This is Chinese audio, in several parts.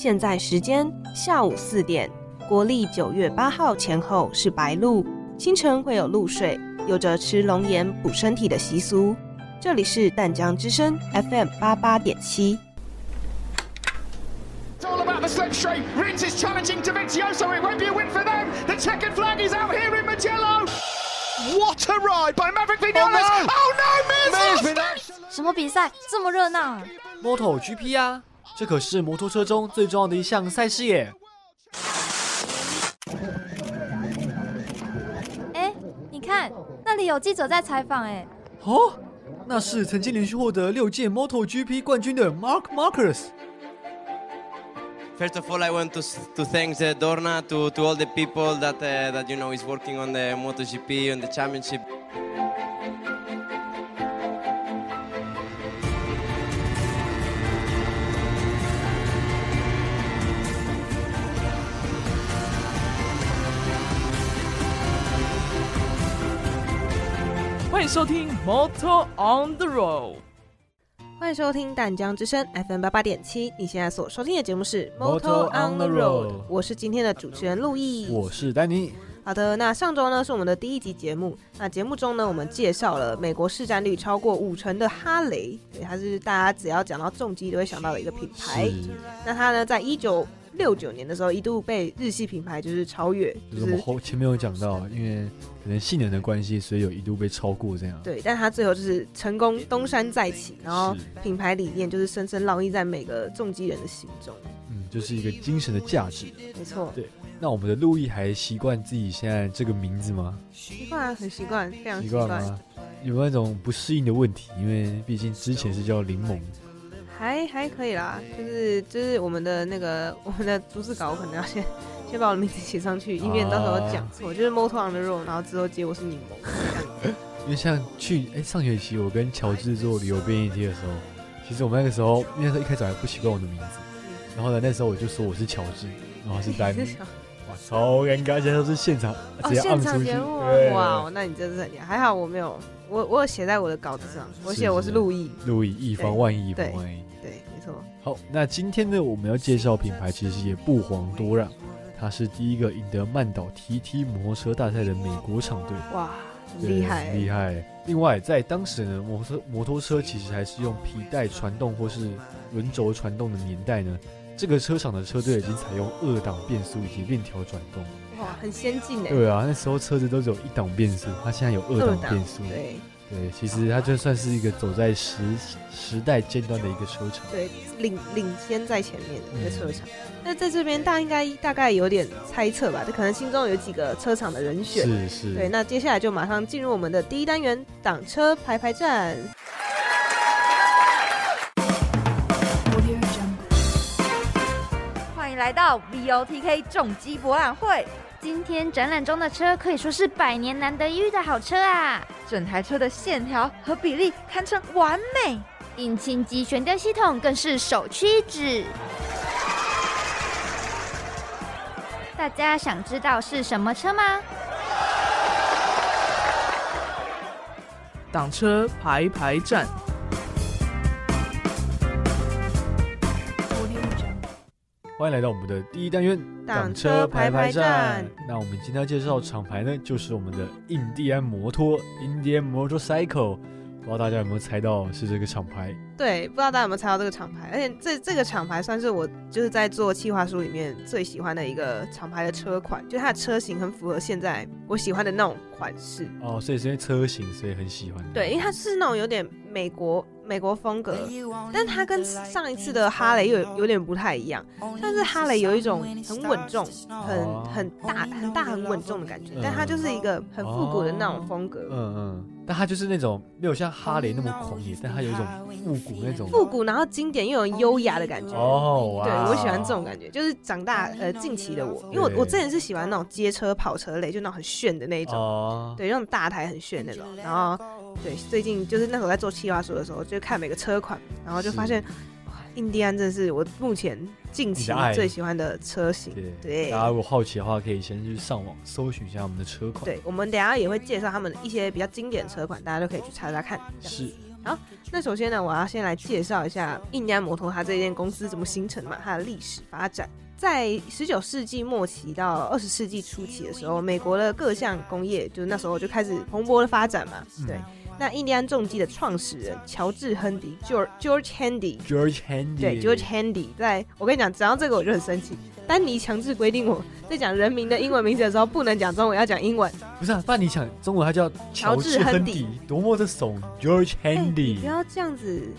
现在时间下午四点，国历九月八号前后是白露，清晨会有露水，有着吃龙眼补身体的习俗。这里是淡江之声 FM 八八点七。What a ride by Maverick Vinales! Oh no, Miz! 什么比赛这么热闹？Moto GP 啊。这可是摩托车中最重要的一项赛事耶。哎，你看那里有记者在采访，哎，哦，那是曾经连续获得六届 Moto GP 冠军的 Mark Marcus。First of all, I want to, to thank uh, Dorna to, to all the people that uh, that you know is working on the MotoGP on the championship. 欢迎收听 Motor on the Road。欢迎收听淡江之声 FM 八八点七，你现在所收听的节目是 Motor on the Road 我是今天的主持人陆毅。我是丹尼。好的，那上周呢是我们的第一集节目。那节目中呢，我们介绍了美国市占率超过五成的哈雷，对，它是大家只要讲到重机都会想到的一个品牌。那它呢，在一九六九年的时候，一度被日系品牌就是超越，就就是是我们后前面有讲到，因为可能性能的关系，所以有一度被超过这样。对，但他最后就是成功东山再起，然后品牌理念就是深深烙印在每个重机人的心中。嗯，就是一个精神的价值。没错，对那我们的路易还习惯自己现在这个名字吗？习惯啊很习惯，非常习习惯，惯吗？有没有那种不适应的问题？因为毕竟之前是叫柠檬，还还可以啦。就是就是我们的那个我们的逐字稿，我可能要先先把我的名字写上去，以免到时候讲错。就是 Motor on the road，然后之后接我是柠檬这样子。因为像去哎、上学期我跟乔治做旅游编译贴的时候，其实我们那个时候那时候一开始还不习惯我的名字，然后呢那时候我就说我是乔治，然后是丹尼，哇超尴尬，现在都是现场哦，直接按现场出去，节目哇，那你真是很厉害。还好我没有，我我有写在我的稿子上，我写我是陆毅。路易以防万一，以防对万一。好，那今天呢，我们要介绍品牌其实也不遑多让，它是第一个赢得曼岛 TT 摩托车大赛的美国厂队，哇，厉害，厉害。另外，在当时呢，摩托摩托车其实还是用皮带传动或是轮轴传动的年代呢，这个车厂的车队已经采用二档变速以及链条转动。哇，很先进哎。对啊，那时候车子都只有一档变速，它现在有二档变速。对对，其实它就算是一个走在时时代尖端的一个车厂。对，领领先在前面的一个车厂。嗯那在这边，大家应该大概有点猜测吧？这可能心中有几个车厂的人选。是是，对，那接下来就马上进入我们的第一单元——挡车排排站。欢迎来到 VOTK 重机博览会。今天展览中的车可以说是百年难得一遇的好车啊！整台车的线条和比例堪称完美，引擎及悬吊系统更是首屈一指。大家想知道是什么车吗？挡车排排站，欢迎来到我们的第一单元挡车排排站。那我们今天要介绍的厂牌呢，就是我们的印第安摩托 （Indian Motorcycle）。不知道大家有没有猜到是这个厂牌？对，不知道大家有没有猜到这个厂牌？而且这这个厂牌算是我就是在做企划书里面最喜欢的一个厂牌的车款，就它的车型很符合现在我喜欢的那种款式。哦，所以是因为车型，所以很喜欢。对，因为它是那种有点美国美国风格，但它跟上一次的哈雷又有有点不太一样。但是哈雷有一种很稳重、很很大、很大、很稳重的感觉，但它就是一个很复古的那种风格。嗯嗯，但它就是那种没有像哈雷那么狂野，但它有一种复古那种。复古，然后经典又有优雅的感觉。哦，哇！对我喜欢这种感觉，就是长大呃近期的我，因为我我之前是喜欢那种街车跑车类，就那种很炫的那一种，哦，对，那种大台很炫那种。然后对，最近就是那时候在做企划书的时候，就看每个车款，然后就发现哇，印第安真的是我目前近期最喜欢的车型。对对大家如果好奇的话，可以先去上网搜寻一下我们的车款。，对，我们等下也会介绍他们一些比较经典的车款，大家都可以去查查看。是。好，那首先呢，我要先来介绍一下印第安摩托它这间公司怎么形成嘛，它的历史发展。在十九世纪末期到二十世纪初期的时候，美国的各项工业就那时候就开始蓬勃的发展嘛。对，那印第安重机的创始人乔治·亨迪 （George George Handy），George Handy，对，George Handy，在我跟你讲，讲到这个我就很生气。丹尼强制规定我在讲人名的英文名字的时候不能讲中文，要讲英文。不是啊，丹尼讲中文，他叫乔治·亨迪，多么的怂，George Handy。不要这样子。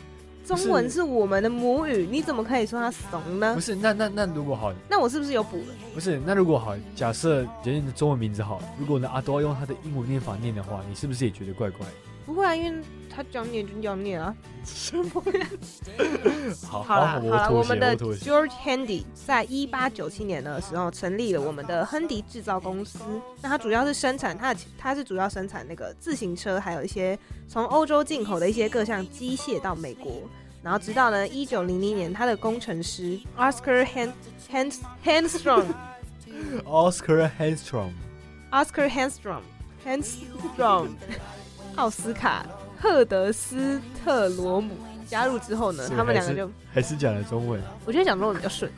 中文是我们的母语，你怎么可以说他怂呢？不是，那那那如果好，那我是不是有补了？不是，那如果好，假设人家的中文名字好，如果呢阿多用他的英文念法念的话，你是不是也觉得怪怪？不会啊，因为他讲念就要念啊。什么？好，好了好了，我们的 George Handy 在一八九七年的时候成立了我们的亨迪制造公司。那它主要是生产，它的它是主要生产那个自行车，还有一些从欧洲进口的一些各项机械到美国。然后直到呢一九零零年，他的工程师 Oscar Hand Hand Handstrom，Oscar Handstrom，Oscar Handstrom Handstrom，奥斯卡赫德斯特罗姆加入之后呢，他们两个就还是讲了中文。我觉得讲中文比较顺。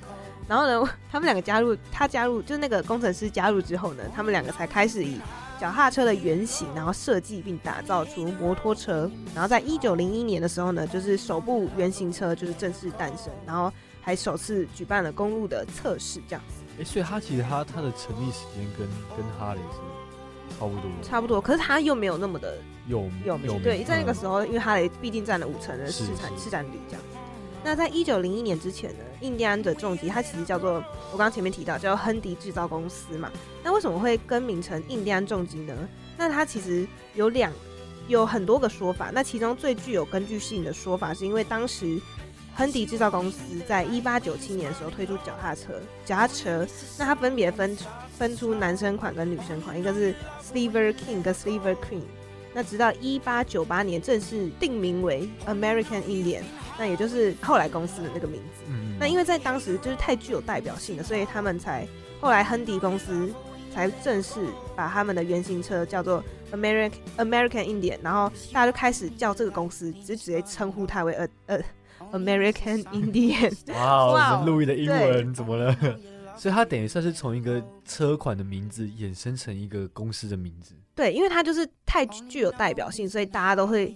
然后呢，他们两个加入，他加入就是那个工程师加入之后呢，他们两个才开始以。脚踏车的原型，然后设计并打造出摩托车，然后在一九零一年的时候呢，就是首部原型车就是正式诞生，然后还首次举办了公路的测试，这样子。哎，所以它其实它它的成立时间跟跟哈雷是差不多，差不多，可是它又没有那么的有有名，对，在那个时候，因为哈雷毕竟占了五成的市场市占率，这样。那在一九零一年之前呢，印第安的重机它其实叫做我刚刚前面提到叫亨迪制造公司嘛。那为什么会更名成印第安重机呢？那它其实有两有很多个说法。那其中最具有根据性的说法，是因为当时亨迪制造公司在一八九七年的时候推出脚踏车，脚踏车那它分别分分出男生款跟女生款，一个是 Silver King 跟 Silver Queen。那直到一八九八年正式定名为 American Indian。那也就是后来公司的那个名字。那因为在当时就是太具有代表性了，所以他们才后来亨迪公司才正式把他们的原型车叫做 American American Indian，然后大家就开始叫这个公司就直接称呼它为呃呃 American Indian。哇，我们路易的英文怎么了？所以它等于算是从一个车款的名字衍生成一个公司的名字。对，因为它就是太具有代表性，所以大家都会。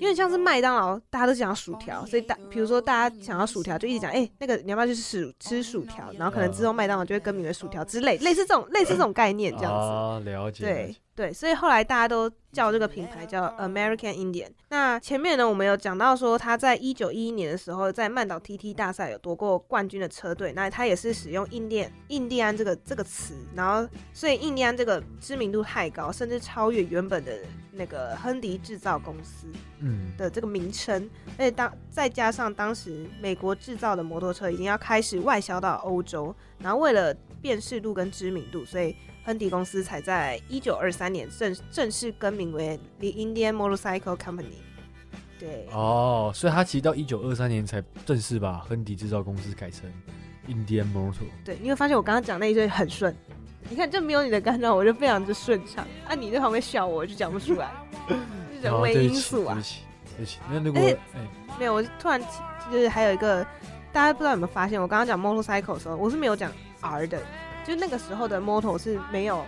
因为像是麦当劳，大家都讲薯条，所以大比如说大家想要薯条，就一直讲，哎，那个你要不要去吃吃薯条？然后可能之后麦当劳就会更名为薯条之类，类似这种类似这种概念这样子。啊，了解。对对，所以后来大家都叫这个品牌叫 American Indian。那前面呢，我们有讲到说，他在一九一一年的时候，在曼岛 TT 大赛有夺过冠军的车队，那他也是使用印第印第安这个这个词，然后所以印第安这个知名度太高，甚至超越原本的。那个亨迪制造公司，嗯，的这个名称，而且当再加上当时美国制造的摩托车已经要开始外销到欧洲，然后为了辨识度跟知名度，所以亨迪公司才在一九二三年正正式更名为 The Indian Motorcycle Company。对，哦，所以他其实到一九二三年才正式把亨迪制造公司改成 Indian Motor。对，你会发现我刚刚讲那一句很顺。你看，就没有你的干扰，我就非常之顺畅。啊，你在旁边笑我，我就讲不出来，是人为因素啊。对不起，对不起。那如果哎，没有，我突然就是还有一个，大家不知道有没有发现，我刚刚讲 motorcycle 的时候，我是没有讲 R 的，就那个时候的 motor 是没有，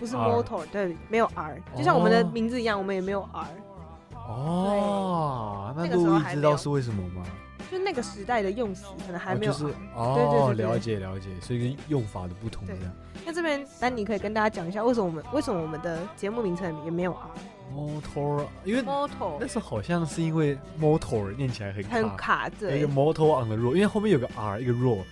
不是 motor，对，没有 R，就像我们的名字一样，我们也没有 R。哦，那路易知道是为什么吗？就那个时代的用词可能还没有，就是哦，了解了解，所以用法的不同这样。那这边丹尼可以跟大家讲一下，为什么我们为什么我们的节目名称也没有 R？Motor，因为 Motor 那时候好像是因为 Motor 念起来很很卡，对，一个 Motor on the road，因为后面有个 R，一个 road，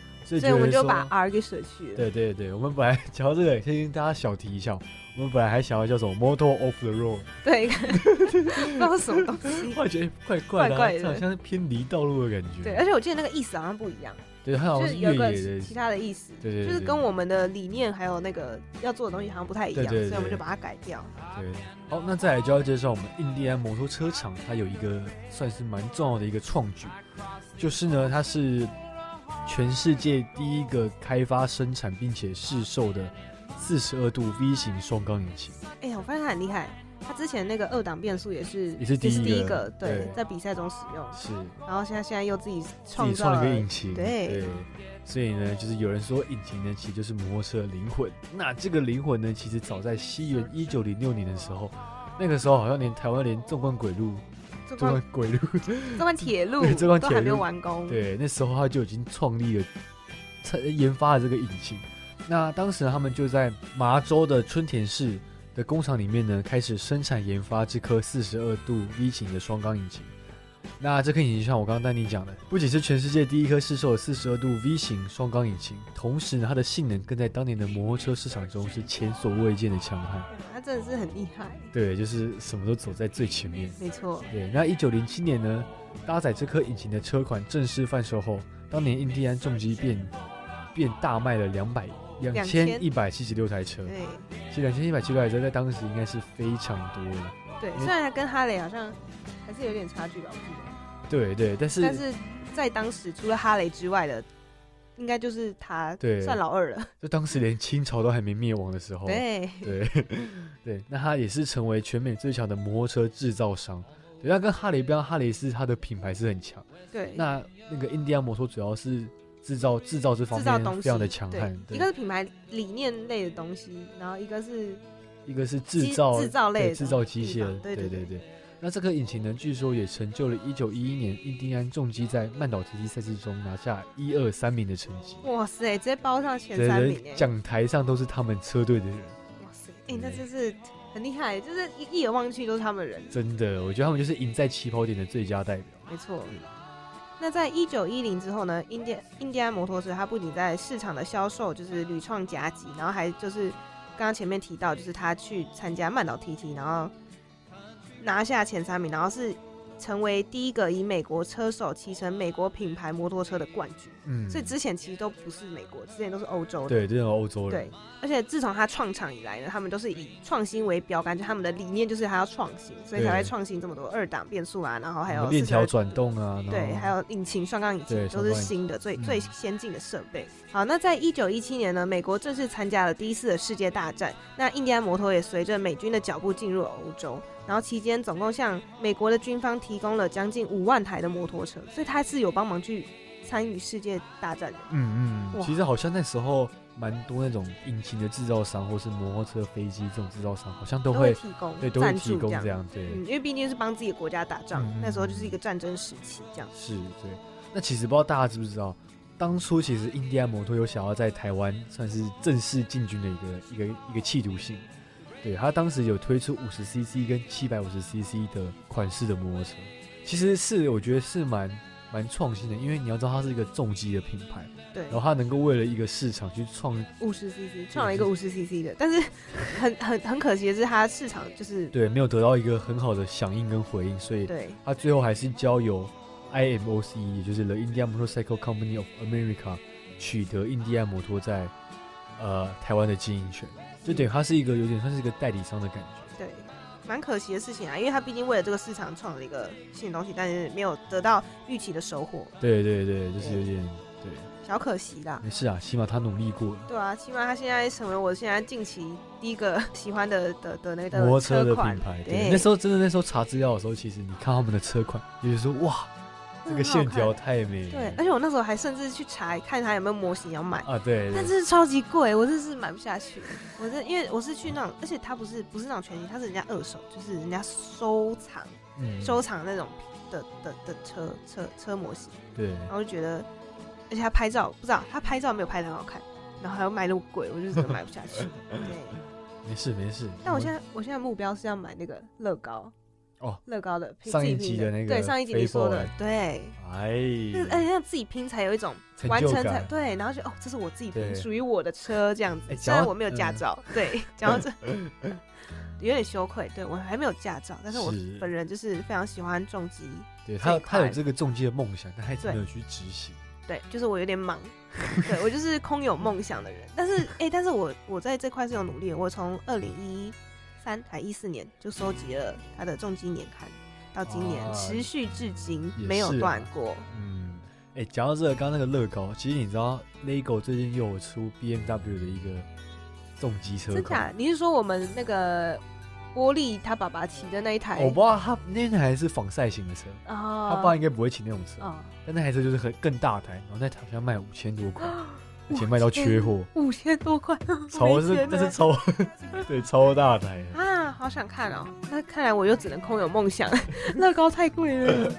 所以我们就把 R 给舍去了。对对对，我们本来讲到这个，先跟大家小提一下。我们本来还想要叫什么 “motor off the road”，对，不知道什么东西，我觉得怪怪的，好像是偏离道路的感觉。对，而且我记得那个意思好像不一样，对，好像是有个其他的意思，对对，就是跟我们的理念还有那个要做的东西好像不太一样，所以我们就把它改掉。对，好，那再来就要介绍我们印第安摩托车厂，它有一个算是蛮重要的一个创举，就是呢，它是全世界第一个开发、生产并且试售的。四十二度 V 型双缸引擎，哎呀，我发现他很厉害，他之前那个二档变速也是也是第一个，对，在比赛中使用是。然后现在现在又自己创造了一个引擎，对对。所以呢，就是有人说引擎呢，其实就是摩托车的灵魂。那这个灵魂呢，其实早在西元一九零六年的时候，那个时候好像连台湾连纵贯轨路、纵贯轨路、这段铁路都还没有完工。对，那时候他就已经创立了、研发了这个引擎。那当时他们就在麻州的春田市的工厂里面呢，开始生产研发这颗四十二度 V 型的双缸引擎。那这颗引擎像我刚刚带你讲的，不仅是全世界第一颗试售的四十二度 V 型双缸引擎，同时呢，它的性能更在当年的摩托车市场中是前所未见的强悍。它真的是很厉害。对，就是什么都走在最前面。没错。对，那一九零七年呢，搭载这颗引擎的车款正式贩售后，当年印第安重机便便大卖了两百两千一百七十六台车。对，其实两千一百七十六台车在当时应该是非常多的。对，虽然它跟哈雷好像还是有点差距吧，我记得。对对，但是但是在当时，除了哈雷之外的，应该就是他算老二了。就当时连清朝都还没灭亡的时候，对对对，那他也是成为全美最强的摩托车制造商。对，他跟哈雷不一样，哈雷是他的品牌是很强。对，那那个印第安摩托主要是制造制造这方面非常的强悍。一个是品牌理念类的东西，然后一个是一个是制造制造类制造机械。对对对对。那这颗引擎呢，据说也成就了一九一一年印第安重机在曼岛 TT 赛事中拿下一二三名的成绩。哇塞，直接包上前三名讲台上都是他们车队的人。哇塞，哎，那真是很厉害，就是一一眼望去都是他们人。真的，我觉得他们就是赢在起跑点的最佳代表。没错。那在一九一零之后呢，印第印第安摩托车它不仅在市场的销售就是屡创佳绩，然后还就是刚刚前面提到，就是他去参加曼岛 TT，然后。拿下前三名，然后是成为第一个以美国车手骑乘美国品牌摩托车的冠军。嗯，所以之前其实都不是美国，之前都是欧洲的。对，这种欧洲人。对，而且自从他创厂以来呢，他们都是以创新为标杆，就他们的理念就是他要创新，所以才会创新这么多二档变速啊，然后还有链条转动啊，对，还有引擎双缸引擎都是新的最最先进的设备。好，那在一九一七年呢，美国正式参加了第一次的世界大战，那印第安摩托也随着美军的脚步进入了欧洲。然后期间总共向美国的军方提供了将近五万台的摩托车，所以他是有帮忙去参与世界大战的。嗯嗯，其实好像那时候蛮多那种引擎的制造商或是摩托车、飞机这种制造商，好像都会提供对都会提供这样对，因为毕竟是帮自己的国家打仗，那时候就是一个战争时期这样。是，对。那其实不知道大家知不知道，当初其实印第安摩托有想要在台湾算是正式进军的一个一个一个企图性。对他当时有推出五十 CC 跟七百五十 CC 的款式的摩托车，其实是我觉得是蛮蛮创新的，因为你要知道它是一个重机的品牌，对，然后它能够为了一个市场去创五十 CC，创了一个五十 CC 的，但是很很很可惜的是，它市场就是对没有得到一个很好的响应跟回应，所以对它最后还是交由 IMOC，也就是 The Indian Motorcycle Company of America 取得印第安摩托在呃台湾的经营权。就等于它是一个有点算是一个代理商的感觉，对，蛮可惜的事情啊，因为他毕竟为了这个市场创了一个新的东西，但是没有得到预期的收获。对对对，就是有点对，小可惜啦。没事啊，起码他努力过了。对啊，起码他现在成为我现在近期第一个 喜欢的的的那个摩托车的品牌。对，那时候真的那时候查资料的时候，其实你看他们的车款，就是说哇。这个线条太美，对，而且我那时候还甚至去查看它有没有模型要买啊，对，但是超级贵，我真是买不下去。我这因为我是去那种，而且它不是不是那种全新，它是人家二手，就是人家收藏收藏那种的的的车车车模型，对，然后就觉得，而且他拍照不知道他拍照没有拍的很好看，然后还要卖那么贵，我就真的买不下去。对，没事没事。但我现在我现在目标是要买那个乐高。哦，乐高的上一集的。那个，对上一集你说的，对，哎，而且要自己拼才有一种完成才对，然后就哦，这是我自己拼，属于我的车这样子。虽然我没有驾照，对，讲到这 有点羞愧，对我还没有驾照，但是我本人就是非常喜欢重机，对他他有这个重机的梦想，但还没有去执行。对，就是我有点忙，对我就是空有梦想的人，但是哎，但是我我在这块是有努力，我从二零一。三台一四年就收集了他的重机年刊，到今年持续至今没有断过。嗯，哎，讲到这个，刚刚那个乐高，其实你知道，LEGO 最近又有出 BMW 的一个重机车真假？你是说我们那个玻璃他爸爸骑的那一台，我不知道他那台是仿赛型的车，他爸应该不会骑那种车，但那台车就是很更大台，然后那台好像卖五千多块，而且卖到缺货，五千多块，超是那是超，对，超大台啊，好想看哦，那看来我又只能空有梦想，乐高太贵了，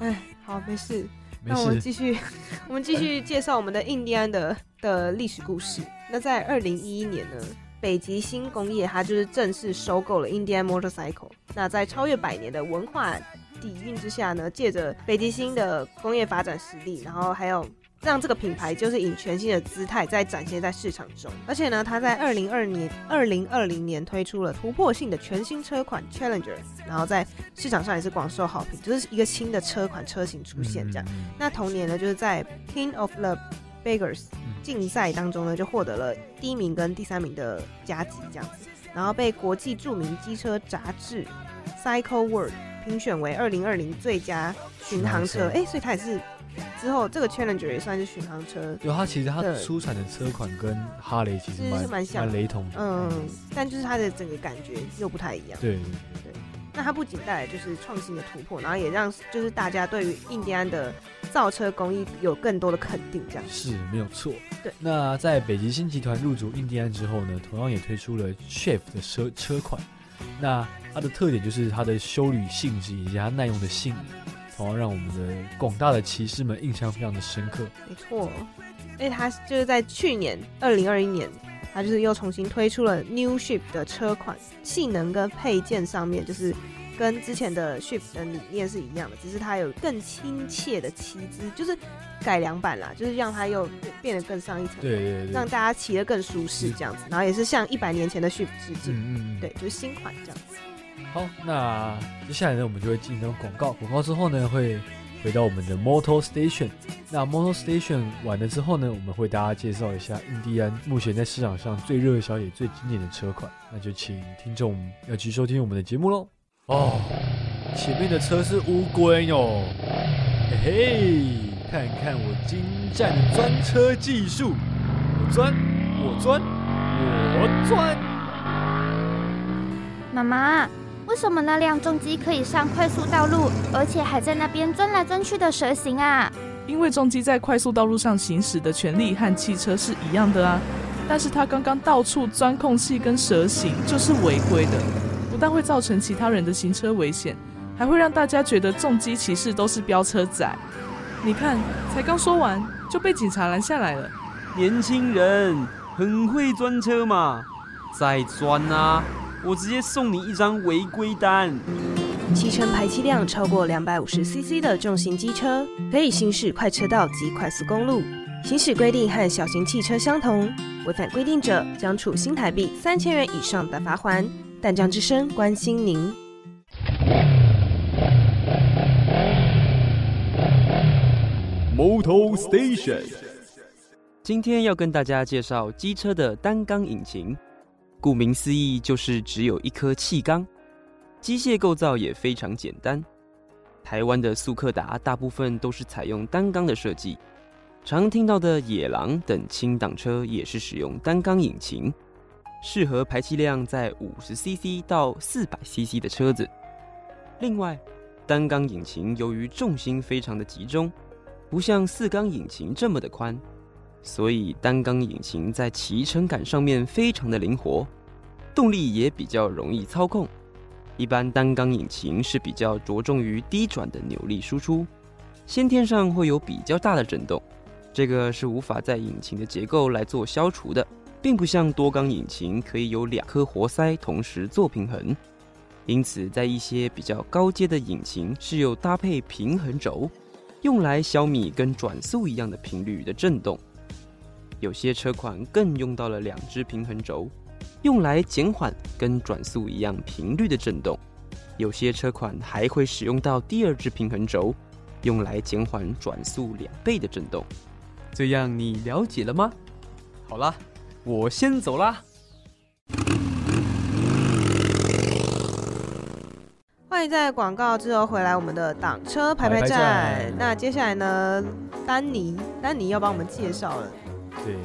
哎，好没事。那我们继续，我们继续介绍我们的印第安的的历史故事。那在二零一一年呢，北极星工业它就是正式收购了印第安 Motorcycle。那在超越百年的文化底蕴之下呢，借着北极星的工业发展实力，然后还有。让这个品牌就是以全新的姿态在展现在市场中，而且呢，它在二零二年、二零二零年推出了突破性的全新车款 Challenger，然后在市场上也是广受好评，就是一个新的车款车型出现这样。那同年呢，就是在 King of the Beggars 竞赛当中呢，就获得了第一名跟第三名的佳绩这样子，然后被国际著名机车杂志 Cycle World 评选为二零二零最佳巡航车。哎，所以它也是。之后，这个 Challenger 也算是巡航车。有它其实它出产的车款跟哈雷其实蛮蛮像、蛮雷同的。嗯，但就是它的整个感觉又不太一样。对对对。那它不仅带来就是创新的突破，然后也让就是大家对于印第安的造车工艺有更多的肯定。这样是没有错。对。那在北极星集团入主印第安之后呢，同样也推出了 Chef 的车车款。那它的特点就是它的修旅性质以及它耐用的性能。然后让我们的广大的骑士们印象非常的深刻。没错，因为它就是在去年二零二一年，他就是又重新推出了 New Ship 的车款，性能跟配件上面就是跟之前的 Ship 的理念是一样的，只是它有更亲切的骑姿，就是改良版啦，就是让它又变得更上一层，对对对，让大家骑得更舒适这样子。然后也是向一百年前的 Ship 致敬，嗯嗯，对，就是新款这样子。好，那接下来呢，我们就会进行广告。广告之后呢，会回到我们的 Motor Station。那 Motor Station 完了之后呢，我们会大家介绍一下印第安目前在市场上最热销也最经典的车款。那就请听众要去收听我们的节目喽。哦，前面的车是乌龟哟，嘿嘿，看看我精湛的钻车技术，我钻，我钻，我钻。妈妈。为什么那辆重机可以上快速道路，而且还在那边钻来钻去的蛇行啊？因为重机在快速道路上行驶的权利和汽车是一样的啊，但是它刚刚到处钻空隙跟蛇行，就是违规的，不但会造成其他人的行车危险，还会让大家觉得重机骑士都是飙车仔。你看，才刚说完就被警察拦下来了。年轻人很会钻车嘛，再钻啊！我直接送你一张违规单。骑乘排气量超过两百五十 CC 的重型机车，可以行驶快车道及快速公路。行驶规定和小型汽车相同，违反规定者将处新台币三千元以上的罚款。淡江之声关心您。Motor Station，今天要跟大家介绍机车的单缸引擎。顾名思义，就是只有一颗气缸，机械构造也非常简单。台湾的速克达大部分都是采用单缸的设计，常听到的野狼等轻档车也是使用单缸引擎，适合排气量在五十 CC 到四百 CC 的车子。另外，单缸引擎由于重心非常的集中，不像四缸引擎这么的宽。所以单缸引擎在骑乘感上面非常的灵活，动力也比较容易操控。一般单缸引擎是比较着重于低转的扭力输出，先天上会有比较大的震动，这个是无法在引擎的结构来做消除的，并不像多缸引擎可以有两颗活塞同时做平衡。因此，在一些比较高阶的引擎是有搭配平衡轴，用来消弭跟转速一样的频率的震动。有些车款更用到了两只平衡轴，用来减缓跟转速一样频率的震动。有些车款还会使用到第二只平衡轴，用来减缓转速两倍的震动。这样你了解了吗？好啦，我先走啦。欢迎在广告之后回来我们的挡车排排站。那接下来呢，丹尼，丹尼要帮我们介绍了。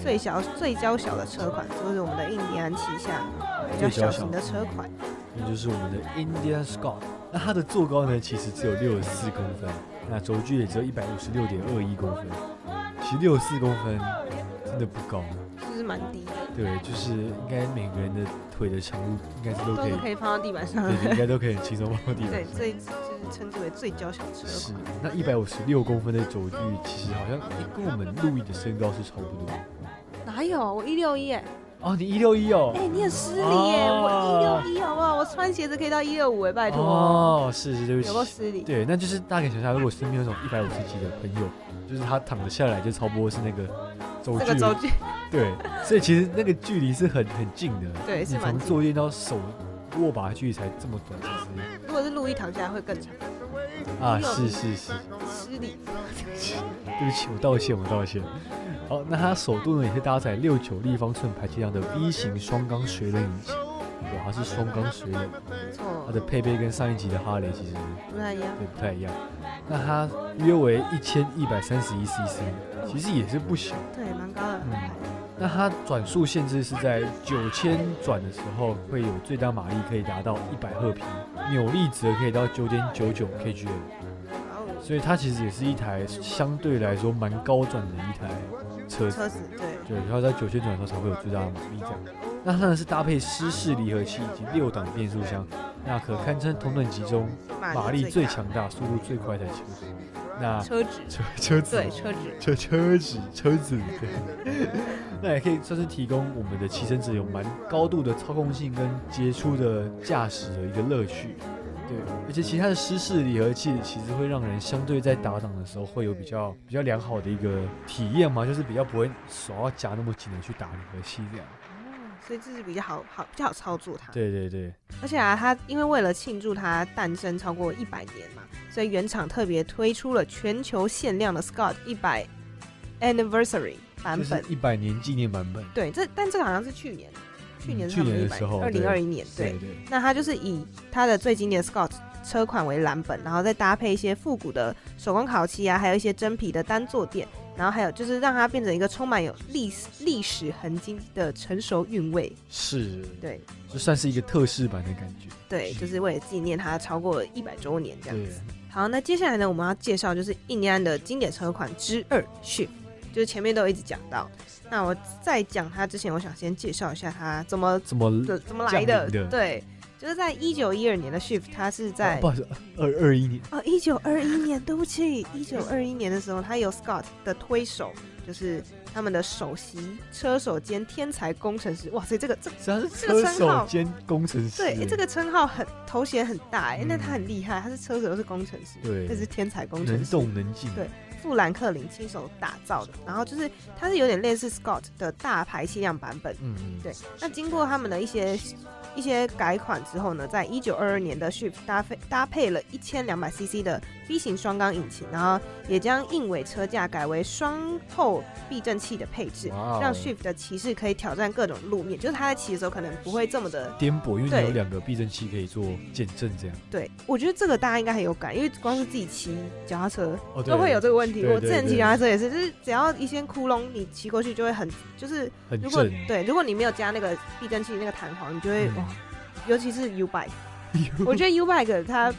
最小、最娇小的车款，就是我们的印第安旗下比较小型的车款。那就是我们的 Indian Scott。那它的座高呢，其实只有六十四公分，那轴距也只有一百五十六点二一公分。其实六十四公分真的不高，就是蛮低的，对，就是应该每个人的腿的长度应该是都可以，都可以放到地板上。对，应该都可以很轻松放到地板对，上。这就是称之为最娇小车是。，那一百五十六公分的轴距，其实好像诶跟我们陆毅的身高是差不多。哪有？我一六一哎，哦，你一六一哦哎，。你很失礼耶！我哦一六一好不好？我穿鞋子可以到一六五哎，拜托。哦，是是，对不起有。够失礼。对，那就是大家可以想象，如果身边有那种一百五十几的朋友，就是他躺着下来就差不多是那个轴距了，这个轴距，对，所以其实那个距离是很很近的。对，你是蛮。从坐垫到手握把的距离才这么短，其如果是路易躺下来会更长，啊，是是是，失礼。对不起，我道歉，我道歉。好，那它首度呢也是搭载六九立方寸排气量的 V 型双缸水冷引擎，哇，它是双缸水冷，没它，的配备跟上一集的哈雷其实不太一样。对不太一样。那它约为一千一百三十一 CC，其实也是不小。对，蛮高的。嗯那它转速限制是在九千转的时候会有最大马力可以达到一百赫匹，扭力值可以到九点九九 kgm，所以它其实也是一台相对来说蛮高转的一台车子。车子对，对，然后在九千转的时候才会有最大的马力这样。那它呢是搭配湿式离合器以及六档变速箱，那可堪称同等级中马力最强大、速度最快的车子。那车子，车车子对车子，车车子车子，对，那也可以算是提供我们的骑乘者有蛮高度的操控性跟杰出的驾驶的一个乐趣。对，而且其他的湿式离合器其实会让人相对在打档的时候会有比较比较良好的一个体验嘛，就是比较不会手要夹那么紧的去打离合器这样。所以这是比较好好比较好操作它。对对对，而且啊，它因为为了庆祝它诞生超过一百年嘛，所以原厂特别推出了全球限量的 Scott 一百 Anniversary 版就是本。一百年纪念版本。对，这但这个好像是去年，去年是去他们一百二零二一年对。对对，那它就是以它的最经典的 Scott 车款为蓝本，然后再搭配一些复古的手工烤漆啊，还有一些真皮的单坐垫，然后还有就是让它变成一个充满有历史历史痕迹的成熟韵味。是，对就算是一个特仕版的感觉。对，就是为了纪念它超过一百周年这样对子。，好，那接下来呢，我们要介绍就是印第安的经典车款之二 Shift，就是前面都有一直讲到。那我在讲他之前，我想先介绍一下他怎么怎么怎么来的。的对，就是在一九一二年的 Shift，他是在哦不好意思，二二一年。哦，一九二一年，对不起，一九二一年的时候，他有 Scott 的推手，就是他们的首席车手兼天才工程师。哇塞，这个这是这个车称号手兼工程师。对、诶这个称号很头衔很大哎、嗯那他很厉害，他是车手又是工程师，对这是天才工程师能师。动能静。对富兰克林亲手打造的，然后就是它是有点类似 Scott 的大排气量版本。嗯嗯，对那经过他们的一些一些改款之后呢，在一九二二年的 Shift 搭配搭配了一千两百 CC 的 V 型双缸引擎，然后也将硬尾车架改为双后避震器的配置，让 Shift 的骑士可以挑战各种路面，就是他在骑的时候可能不会这么的。颠簸，因为你有两个避震器可以做减震，这样。对，我觉得这个大家应该很有感，因为光是自己骑脚踏车哦，都会有这个问题。对我之前骑脚踏车也是，就是只要一些窟窿，你骑过去就会很，就是很如果。对，如果你没有加那个避震器那个弹簧，你就会、嗯哇，尤其是 U bike，我觉得 U bike 它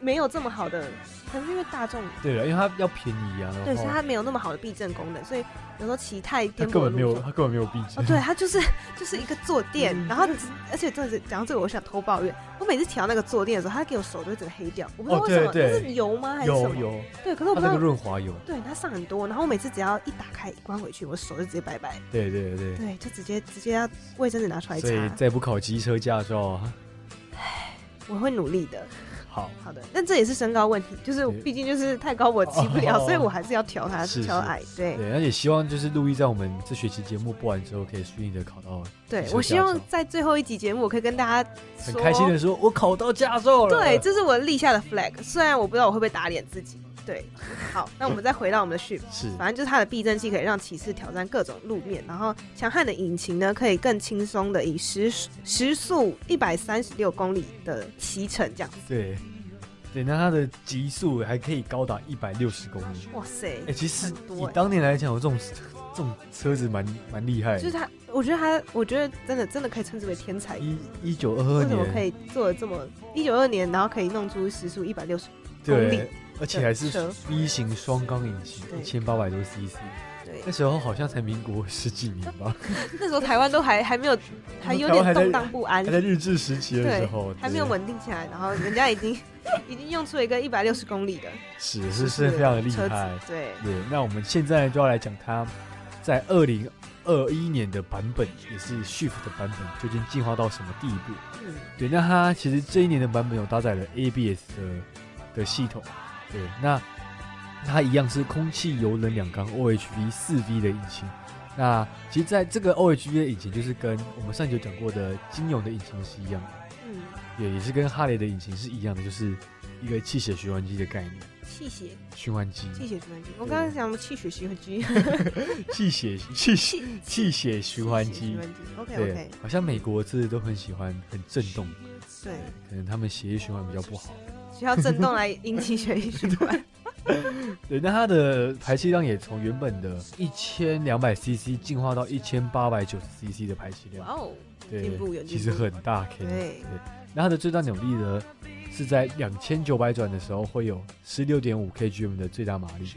没有这么好的，可能是因为大众对了，因为它要便宜啊，对，所以它没有那么好的避震功能，所以有时候骑太它颠簸根本没有。它根本没有避哦，震。对，它就是就是一个坐垫，嗯然后而且这是讲到这个，我想偷抱怨，我每次调那个坐垫的时候，它给我手都会整个黑掉，我不知道哦为什么，对对那是油吗还是什么？有有，对，可是我不知道润滑油。对，它上很多，然后我每次只要一打开一关回去，我手就直接拜拜，对对对。对，就直接直接要卫生纸拿出来所以擦，再不考机车驾照啊，我会努力的。好，好的，但这也是身高问题，就是毕竟就是太高我骑不了，哦所以我还是要调它是是调矮。对对，而且希望就是陆毅在我们这学期节目播完之后，可以顺利的考到，对我希望在最后一集节目，我可以跟大家很开心的说，我考到驾照了。对，这是我立下的 flag。虽然我不知道我会不会打脸自己。对，好，那我们再回到我们的 shift，是反正就是它的避震器可以让骑士挑战各种路面，然后强悍的引擎呢，可以更轻松的以时时速一百三十六公里的骑乘这样子。对对，那它的极速还可以高达一百六十公里。哇塞哎、，其实以当年来讲，我这种这种车子蛮蛮厉害的。就是它，我我觉得它，我觉得真的真的可以称之为天才。一一九二二为什么可，以做的这么一九二年，然后可以弄出时速一百六十公里对，而且还是 V 型双缸引擎，对。一千八百多 CC。对。那，时候好像才民国十几年吧，那时候台湾都还还没有，还有点动荡不安。还，在日治时期的时候，，还没有稳定起来，然后人家已经 已经用出了一个一百六十公里的，是是是非常的厉害。对，对，那我们现在就要来讲它在二零二一年的版本，也是 Shift 的版本，究竟进化到什么地步？嗯，对，那它其实这一年的版本有搭载了 ABS 的的系统，对，那它一样是空气油冷两缸 OHV 四 V 的引擎。那其实在这个 OHV 的引擎，就是跟我们上集有讲过的金勇的引擎是一样的，嗯，也，也是跟哈雷的引擎是一样的，就是一个气血循环机的概念，气血。循环机，气血循环机，我刚刚讲 气血循环机，气血气血气血循环气血机循，环机，OK OK，，好像美国这都很喜欢很震动，对，可能他们血液循环比较不好。需要震动来引起血液循环，对，那它的排气量也从原本的一千两百 CC 进化到一千八百九十 CC 的排气量，哇哦，对进步有，其实很大 K。对，那它的最大扭力呢，是在两千九百转的时候会有十六点五 kgm 的最大马力。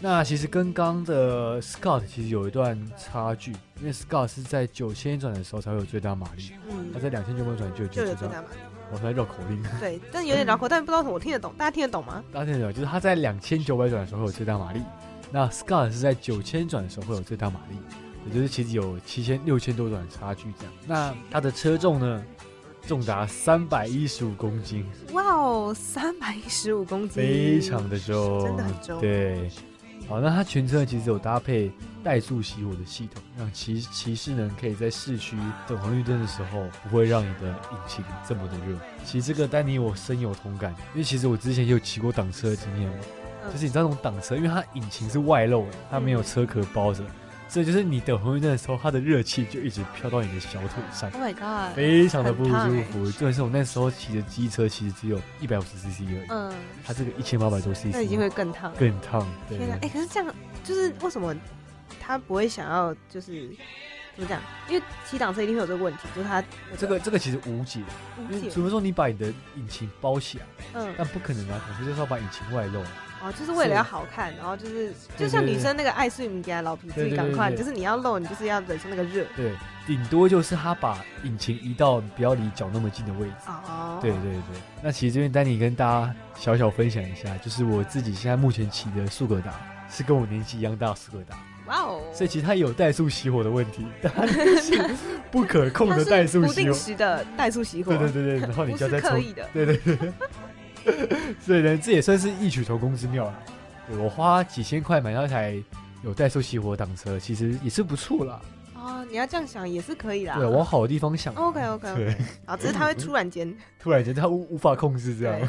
那其实跟刚刚的 Scott 其实有一段差距，因为 Scott 是在九千转的时候才会有最大马力，嗯它，在两千九百转就有就有最大。马力，我在绕口令，对，但有点绕口，但不知道为什么我听得懂，大家听得懂吗？大家听得懂，就是他在两千九百转的时候会有最大马力，那 Scott 是在九千转的时候会有最大马力，也就是其实有七千六千多转的差距这样。那它的车重呢，重达三百一十五公斤，哇哦，三百一十五公斤，非常的重，真的很重。对，好，那它全车其实有搭配怠速熄火的系统，让骑骑士呢可以在市区等红绿灯的时候，不会让你的引擎这么的热。其实这个丹尼我深有同感，因为其实我之前也有骑过挡车的经验。嘛，嗯就是你知道那种挡车，因为它引擎是外露的，它没有车壳包着，所以就是你等红绿灯的时候，它的热气就一直飘到你的小腿上。，Oh my god，非常的不舒服，重点是我那时候骑的机车其实只有一百五十 CC 而已，嗯，它这个一千八百多 CC，那已经会更烫。更烫。对天哪，哎、可是这样就是为什么他不会想要就是怎么讲？因为骑挡车一定会有这个问题，就是他这个这个其实无解，为无解，除非说你把你的引擎包起来，嗯，但不可能啊，可是就是要把引擎外露。哦，就是为了要好看，然后就是就像女生那个爱睡你给她老皮自对对己赶快，就是你要露，你就是要忍受那个热。对，顶多就是他把引擎移到不要离脚那么近的位置。哦，对对对，那其实这边丹尼跟大家小小分享一下，就是我自己现在目前骑的速格达是跟我年纪一样大的速格达，哇哦，所以其实它有怠速熄火的问题，但它 是不可控的怠速不定。时的怠速熄火，对对对对，然后你不就是要再充，刻意的。对对对，所以呢，这也算是异曲同工之妙了。对我花几千块买到一台有怠速熄火挡车，其实也是不错啦。哦，你要这样想也是可以啦。对，往好的地方想。OK OK 对 OK，，啊，只是它会突然间 突然间它无无法控制这样。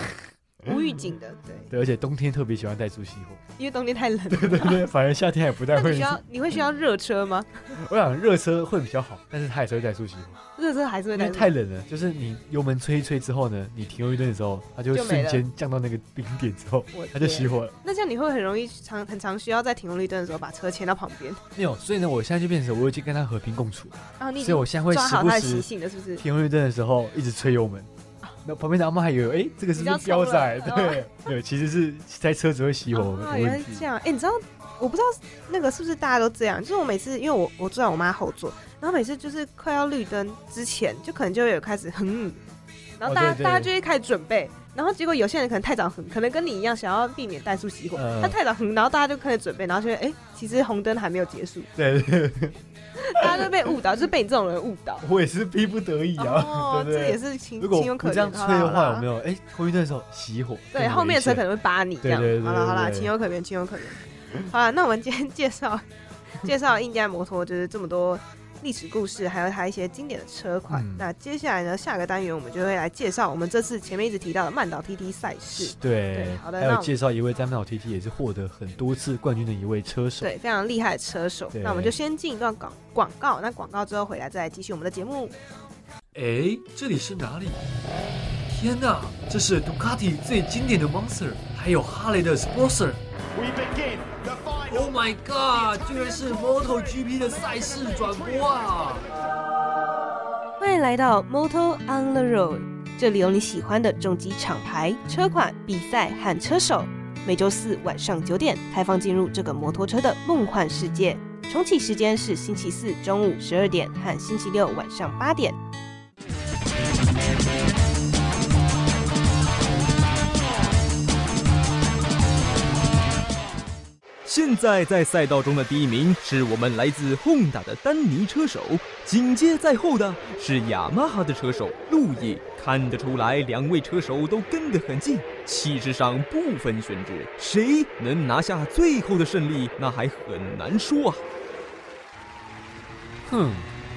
无预警的，对，对，而且冬天特别喜欢怠速熄火。因为冬天太冷了。对对对，反而夏天也不太会你需。要你会需要热车吗？我想热车会比较好，但是它也是会怠速熄火，热车还是会因为太冷了。就是你油门吹一吹之后呢，你停红绿灯的时候，它就会瞬间降到那个冰点之后，它就熄火了。那这样你会很容易常很常需要在停红绿灯的时候把车牵到旁边，没有，所以呢，我现在就变成我已经跟它和平共处，然后你所以我现在会抓好它的习时不时性了，是不是？停红绿灯的时候一直吹油门。那旁边的阿妈还以为，哎，这个是不标仔？了对对，其实是在车子会熄火的哦，原来问题。是这样。哎、你知道，我不知道那个是不是大家都这样？就是我每次，因为我我坐在我妈后座，然后每次就是快要绿灯之前，就可能就会有开始哼，然后大家、大家就会开始准备，然后结果有些人可能太早哼，可能跟你一样想要避免怠速熄火，嗯他太早哼，然后大家就开始准备，然后就会哎、其实红灯还没有结束，对对对，大家都被误导，就是被你这种人误导。我也是逼不得已啊，哦，对不对这也？是情情有可原这样原。吹的话，有没有？哎，红绿灯的时候熄火，对，后面的车可能会扒你这样。好了好了，情有可原，情有可原。好了，那我们今天介绍 介绍印第安摩托，就是这么多历史故事，还有它一些经典的车款。嗯那接下来呢，下个单元我们就会来介绍我们这次前面一直提到的曼岛 TT 赛事。对对，好的还有介绍一位在曼岛 TT 也是获得很多次冠军的一位车手。对，非常厉害的车手。那我们就先进一段广广告，那广告之后回来再来继续我们的节目。哎，这里是哪里？天哪，这是杜卡迪最经典的 Monster，还有哈雷的 Sportster。We begin！Oh my god！居然是 MotoGP 的赛事转播啊！欢迎来到 Moto on the Road，这里有你喜欢的重机厂牌、车款、比赛和车手。每周四晚上九点，开放进入这个摩托车的梦幻世界。重启时间是星期四中午十二点和星期六晚上八点。现在在赛道中的第一名是我们来自 Honda 的丹尼车手，紧接在后的是雅马哈的车手路易。看得出来，两位车手都跟得很近，气势上不分轩轾，谁能拿下最后的胜利，那还很难说啊。哼，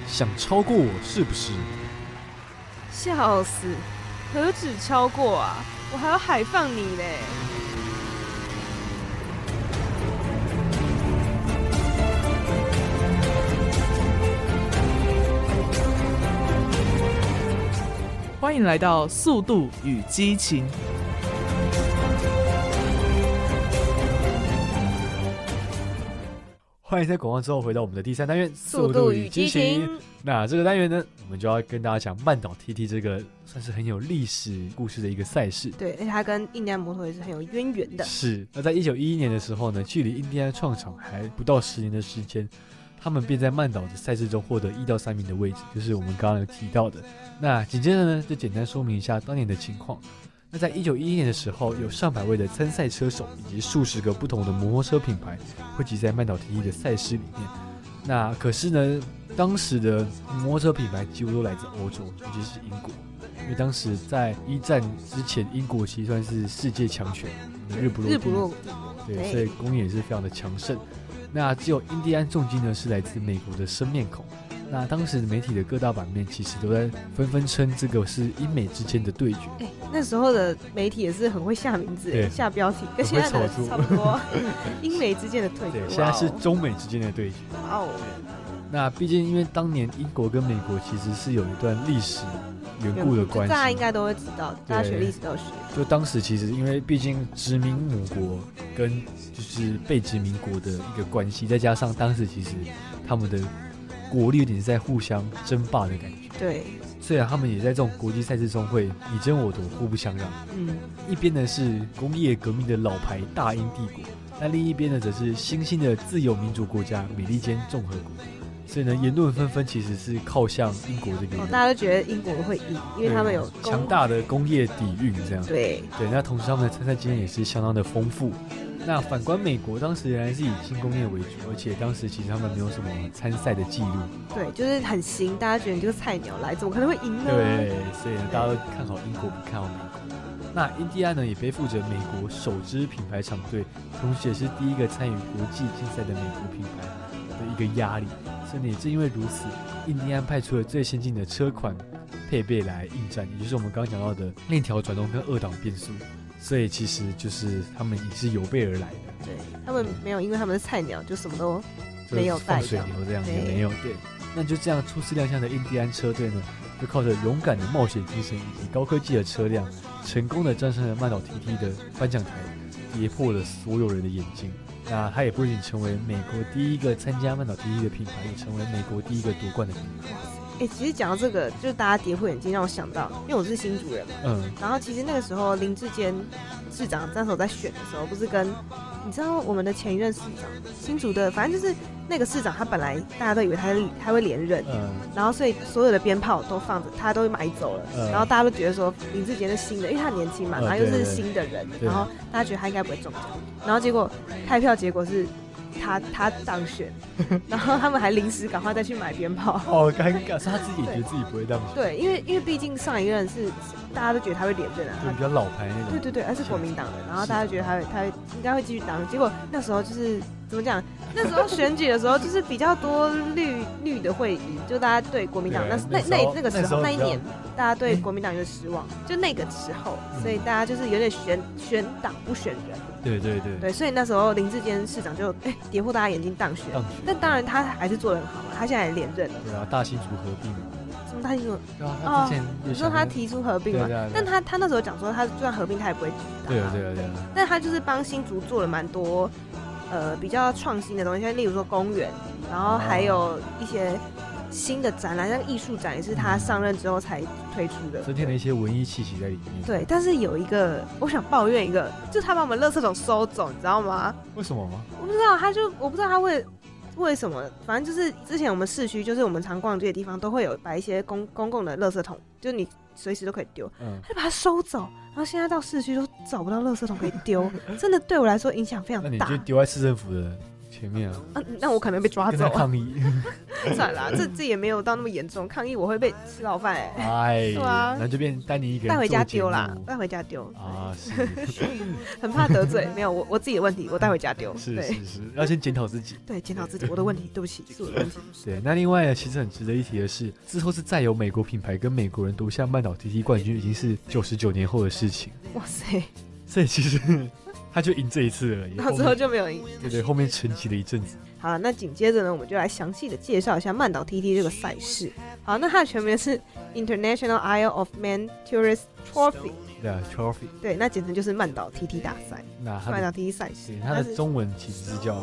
想超过我是不是？笑死，何止超过啊，我还要海放你嘞！欢迎来到《速度与激情》。欢迎在广告之后回到我们的第三单元《速度与激情》。那这个单元呢，我们就要跟大家讲曼岛 TT 这个算是很有历史故事的一个赛事。对，而且它跟印第安摩托也是很有渊源的。是。那在一九一一年的时候呢，距离印第安创厂还不到十年的时间。他们便在曼岛的赛事中获得一到三名的位置，就是我们刚刚有提到的。那紧接着呢，就简单说明一下当年的情况。那在一九一一年的时候，有上百位的参赛车手以及数十个不同的摩托车品牌汇集在曼岛 T 一的赛事里面。那可是呢，当时的摩托车品牌几乎都来自欧洲，尤其是英国，因为当时在一战之前，英国其实算是世界强权，日不落日不落对，所以工业也是非常的强盛。那只有印第安重金呢，是来自美国的生面孔。那当时媒体的各大版面其实都在纷纷称这个是英美之间的对决。哎，那时候的媒体也是很会下名字、下标题，跟现在的差不多。英美之间的对决，现在是中美之间的对决。哇哦！那毕竟因为当年英国跟美国其实是有一段历史缘故的关系，大家应该都会知道，大家学历史都学。就当时其实因为毕竟殖民母国跟就是被殖民国的一个关系，再加上当时其实他们的国力有点在互相争霸的感觉。对，虽然他们也在这种国际赛事中会你争我夺，互不相让。嗯，一边呢是工业革命的老牌大英帝国，那另一边呢则是新兴的自由民主国家美利坚共和国。所以呢，言论纷纷，其实是靠向英国这边。大家都觉得英国会赢，因为他们有强大的工业底蕴，这样。对对，那同时他们的参赛经验也是相当的丰富。那反观美国，当时仍然是以轻工业为主，而且当时其实他们没有什么参赛的记录。对，就是很新，大家觉得你这个菜鸟来，怎么可能会赢呢？对，所以呢，大家都看好英国，不看好美国。那印第安呢，也背负着美国首支品牌厂队，同时也是第一个参与国际竞赛的美国品牌的一个压力。所以也正因为如此，印第安派出了最先进的车款配备来应战，也就是我们刚刚讲到的链条转动跟二档变速。所以其实就是他们也是有备而来的。对他们没有，因为他们是菜鸟，就什么都没有带。放水牛这样也没有。对，那就这样初次亮相的印第安车队呢，就靠着勇敢的冒险精神以及高科技的车辆，成功的战胜了曼岛 TT 的颁奖台，跌破了所有人的眼睛。那它也不仅成为美国第一个参加曼岛第一的品牌，也成为美国第一个夺冠的品牌。哎，其实讲到这个，就是大家跌破眼镜，让我想到，因为我是新主人嘛。嗯。然后其实那个时候林志坚市长那时候在选的时候，不是跟你知道我们的前一任市长新竹的，反正就是那个市长，他本来大家都以为他他会连任，嗯。然后所以所有的鞭炮都放着，他都买走了。嗯。然后大家都觉得说林志坚是新的，因为他年轻嘛，然后又是新的人，然后大家觉得他应该不会中奖。然后结果开票结果是。他他当选，然后他们还临时赶快再去买鞭炮，好 尴尬。是他自己也觉得自己不会当选。对，因为因为毕竟上一任是大家都觉得他会连任啊，对比较老牌那种。对对对，而是国民党的，然后大家觉得他他应该会继续当。结果那时候就是怎么讲？那时候选举的时候就是比较多绿绿的会赢，就大家对国民党那那那那个时候那一年，大家对国民党有点失望。就那个时候，所以大家就是有点选选党不选人。对对对，对，所以那时候林志坚市长就哎跌破大家眼镜当选，但当然他还是做的很好嘛，他现在连任了。对啊，大新竹合并什么大新竹？对啊，他之前你说他提出合并嘛？但他他那时候讲说，他就算合并他也不会举。对啊对啊对啊。但他就是帮新竹做了蛮多。呃比较创新的东西，像例如说公园，然后还有一些新的展览，像艺术展也是他上任之后才推出的，增添了一些文艺气息在里面。对，但是有一个我想抱怨一个，就他把我们垃圾桶收走，你知道吗？为什么吗？我不知道，他就我不知道他为为什么，反正就是之前我们市区，就是我们常逛街的地方，都会有摆一些公公共的垃圾桶，就是你随时都可以丢，嗯，他就把它收走，然后现在到市区都找不到垃圾桶可以丢，真的对我来说影响非常大那你就。丢在市政府的前面。啊，嗯、那我可能被抓走啊，抗议。算了啦，这这也没有到那么严重，抗议我会被吃牢饭哎、哎，对啊那就变丹尼一个人带回家丢啦，带回家丢，啊，是。很怕得罪，没有我我自己的问题，我带回家丢，是是是，要先检讨自己。对，检讨自己，我的问题，对不起，是我的问题。对，那另外呢，其实很值得一提的是，之后是再有美国品牌跟美国人夺下曼岛 TT 冠军，已经是九十九年后的事情。哇塞，所以其实他就赢这一次而已。然后之后就没有赢。对对，后面沉寂了一阵子。好了，那紧接着呢，我们就来详细的介绍一下曼岛 TT 这个赛事。好，那它的全名是 International Isle of Man Tourist Trophy，对啊，Trophy。对，那简称就是曼岛 TT 大赛，那曼岛 TT 赛事，它的中文其实是叫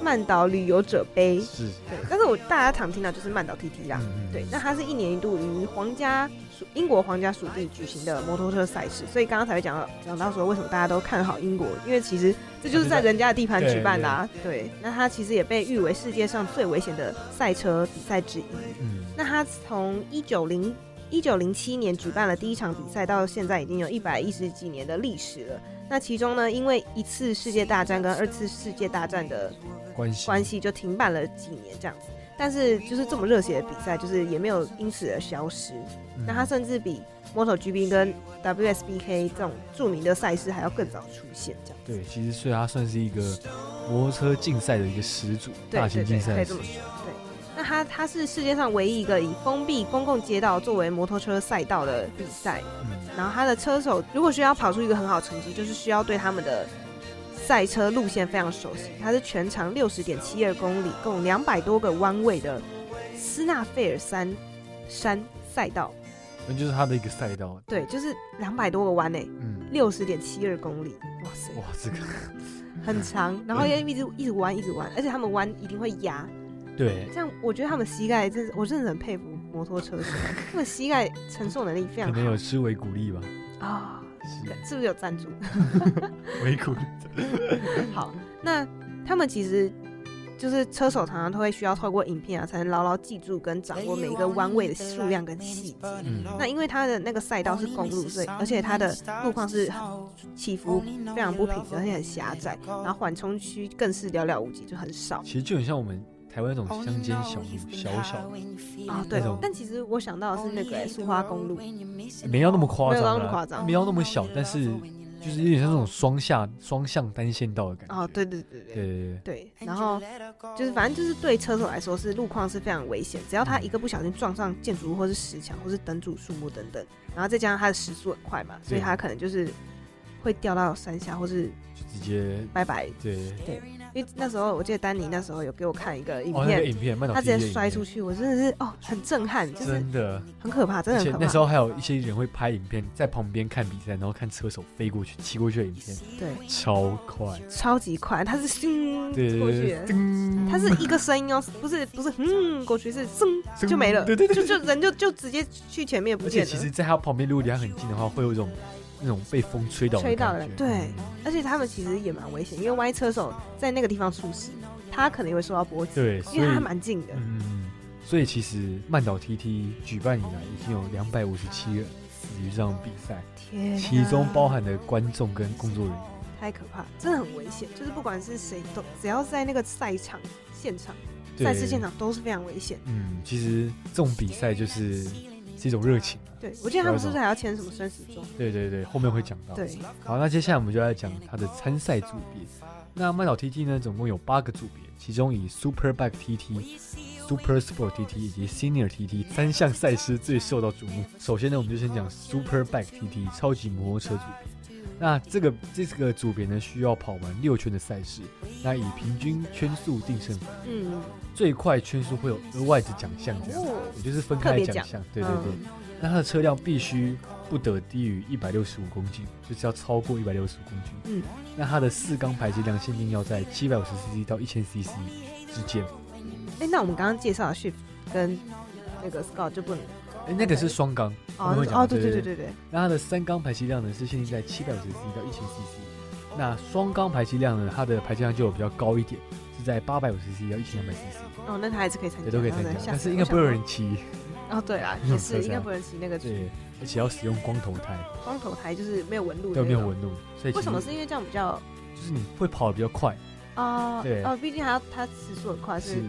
曼岛旅游者杯。是，对，但是我大家常听到就是曼岛 TT 啦。嗯对，那它是一年一度于皇家属英国皇家属地举行的摩托车赛事，所以刚刚才会讲到讲到说为什么大家都看好英国，因为其实这就是在人家的地盘举办的啊。对，那它其实也被誉为世界上最危险的赛车比赛之一。嗯，那它从一九零一九零七年举办了第一场比赛，到现在已经有一百一十几年的历史了。那其中呢，因为一次世界大战跟二次世界大战的关系关系就停办了几年这样子。但是就是这么热血的比赛，就是也没有因此而消失。嗯那它甚至比 MotoGP 跟 WSBK 这种著名的赛事还要更早出现，这样。对，其实所以它算是一个摩托车竞赛的一个始祖，大型竞赛可以这么。说。对，那它它是世界上唯一一个以封闭公共街道作为摩托车赛道的比赛。嗯，然后他的车手如果需要跑出一个很好成绩，就是需要对他们的赛车路线非常熟悉。它是全长六十点七二公里，共两百多个弯位的斯纳费尔山山赛道。那就是它的一个赛道。对，就是两百多个弯呢，嗯，六十点七二公里，哇塞，哇，这个 很长。然后要一直一直弯，一直弯，而且他们弯一定会压。对，这样我觉得他们膝盖真是，我真的很佩服摩托车手，他们膝盖承受能力非常可能有吃维骨力吧，啊、是是不是有赞助？维骨力。好，那他们其实就是车手，常常都会需要透过影片啊，才能牢牢记住跟掌握每一个弯位的数量跟细节。嗯，那因为它的那个赛道是公路，所以而且它的路况是很起伏非常不平的，而且很狭窄，然后缓冲区更是寥寥无几，就很少。其实就很像我们台湾那种乡间小路，小小的，啊、对。但其实我想到的是那个、欸、苏花公路，没要那么夸张没有那么夸张没要那么小，但是就是有点像那种双向双向单线道的感觉。哦，对对对对。对对对，然后就是反正就是对车手来说是路况是非常危险，只要他一个不小心撞上建筑物或是石墙或是灯柱、树木等等，然后再加上他的时速很快嘛，所以他可能就是会掉到山下或是就直接拜拜。对对因为那时候我记得丹尼那时候有给我看一个影哦，那个片，影片，他直接摔出去，我真的是哦很震撼，就是真的，很可怕，真的很可怕。那时候还有一些人会拍影片，在旁边看比赛，然后看车手飞过去、骑过去的影片，对。超快，超级快，他是咻对对对过去的，噔它是一个声音哦，不是不是嗯过去是噌噔就没了，对对对。就就人就就直接去前面不见了。而且其实，在他旁边，如果离他很近的话，会有一种那种被风吹倒的吹到感觉对嗯而且他们其实也蛮危险，因为万一车手在那个地方出事，他可能也会受到波及，对，因为他还蛮近的。嗯，所以其实曼岛 TT 举办以来，已经有两百五十七人死于这场比赛，天，其中包含了观众跟工作人员。太可怕，真的很危险。就是不管是谁都，只要在那个赛场现场、赛事现场都是非常危险。嗯，其实这种比赛就是是一种热情啊。对我记得他们是不是还要签什么生死状？对对对，后面会讲到。对，好，那接下来我们就来讲它的参赛组别。那麦岛 TT 呢，总共有八个组别，其中以 Super Bike TT、Super Sport TT 以及 Senior TT 三项赛事最受到瞩目。首先呢，我们就先讲 Super Bike TT 超级摩托车组别。那这个这个组别呢，需要跑完六圈的赛事，那以平均圈速定胜负，嗯，最快圈速会有额外的奖项，这样，哦，也就是分开奖奖项。对对对。嗯那它的车辆必须不得低于一百六十五公斤，就是要超过一百六十五公斤。嗯，那它的四缸排气量限定要在七百五十 CC 到一千 CC 之间。哎，那我们刚刚介绍的 Shift 跟那个 Scout 就不能哎，那个是双缸。哦哦，对对对对对。那它的三缸排气量呢是限定在七百五十 CC 到一千 CC。那双缸排气量呢，它的排气量就比较高一点，是在八百五十 CC 到一千两百 CC。哦，那它还是可以参加，都可以参加，但是应该不会有人骑。哦，对啊，也是应该不能骑那个。对，而且要使用光头胎。光头胎就是没有纹路。对，没有纹路。所以为什么？是因为这样比较，就是你会跑的比较快。啊，对。哦，毕竟还要它时速很快，是。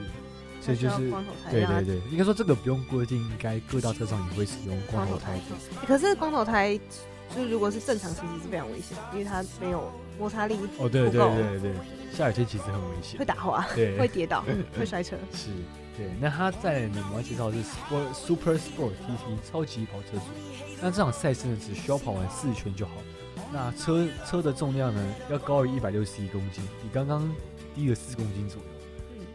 所以就是对对对，应该说这个不用规定，应该各大车上也会使用光头胎。可是光头胎，就是如果是正常其实是非常危险，因为它没有摩擦力。哦，对对对对，下雨天其实很危险，会打滑，对，会跌倒，会摔车。是，对。那他在呢，我们要介绍是 Sport Super Sport TT 超级跑车组。那这场赛事呢，只需要跑完四圈就好。那车车的重量呢，要高于一百六十一公斤，比刚刚低了四公斤左右。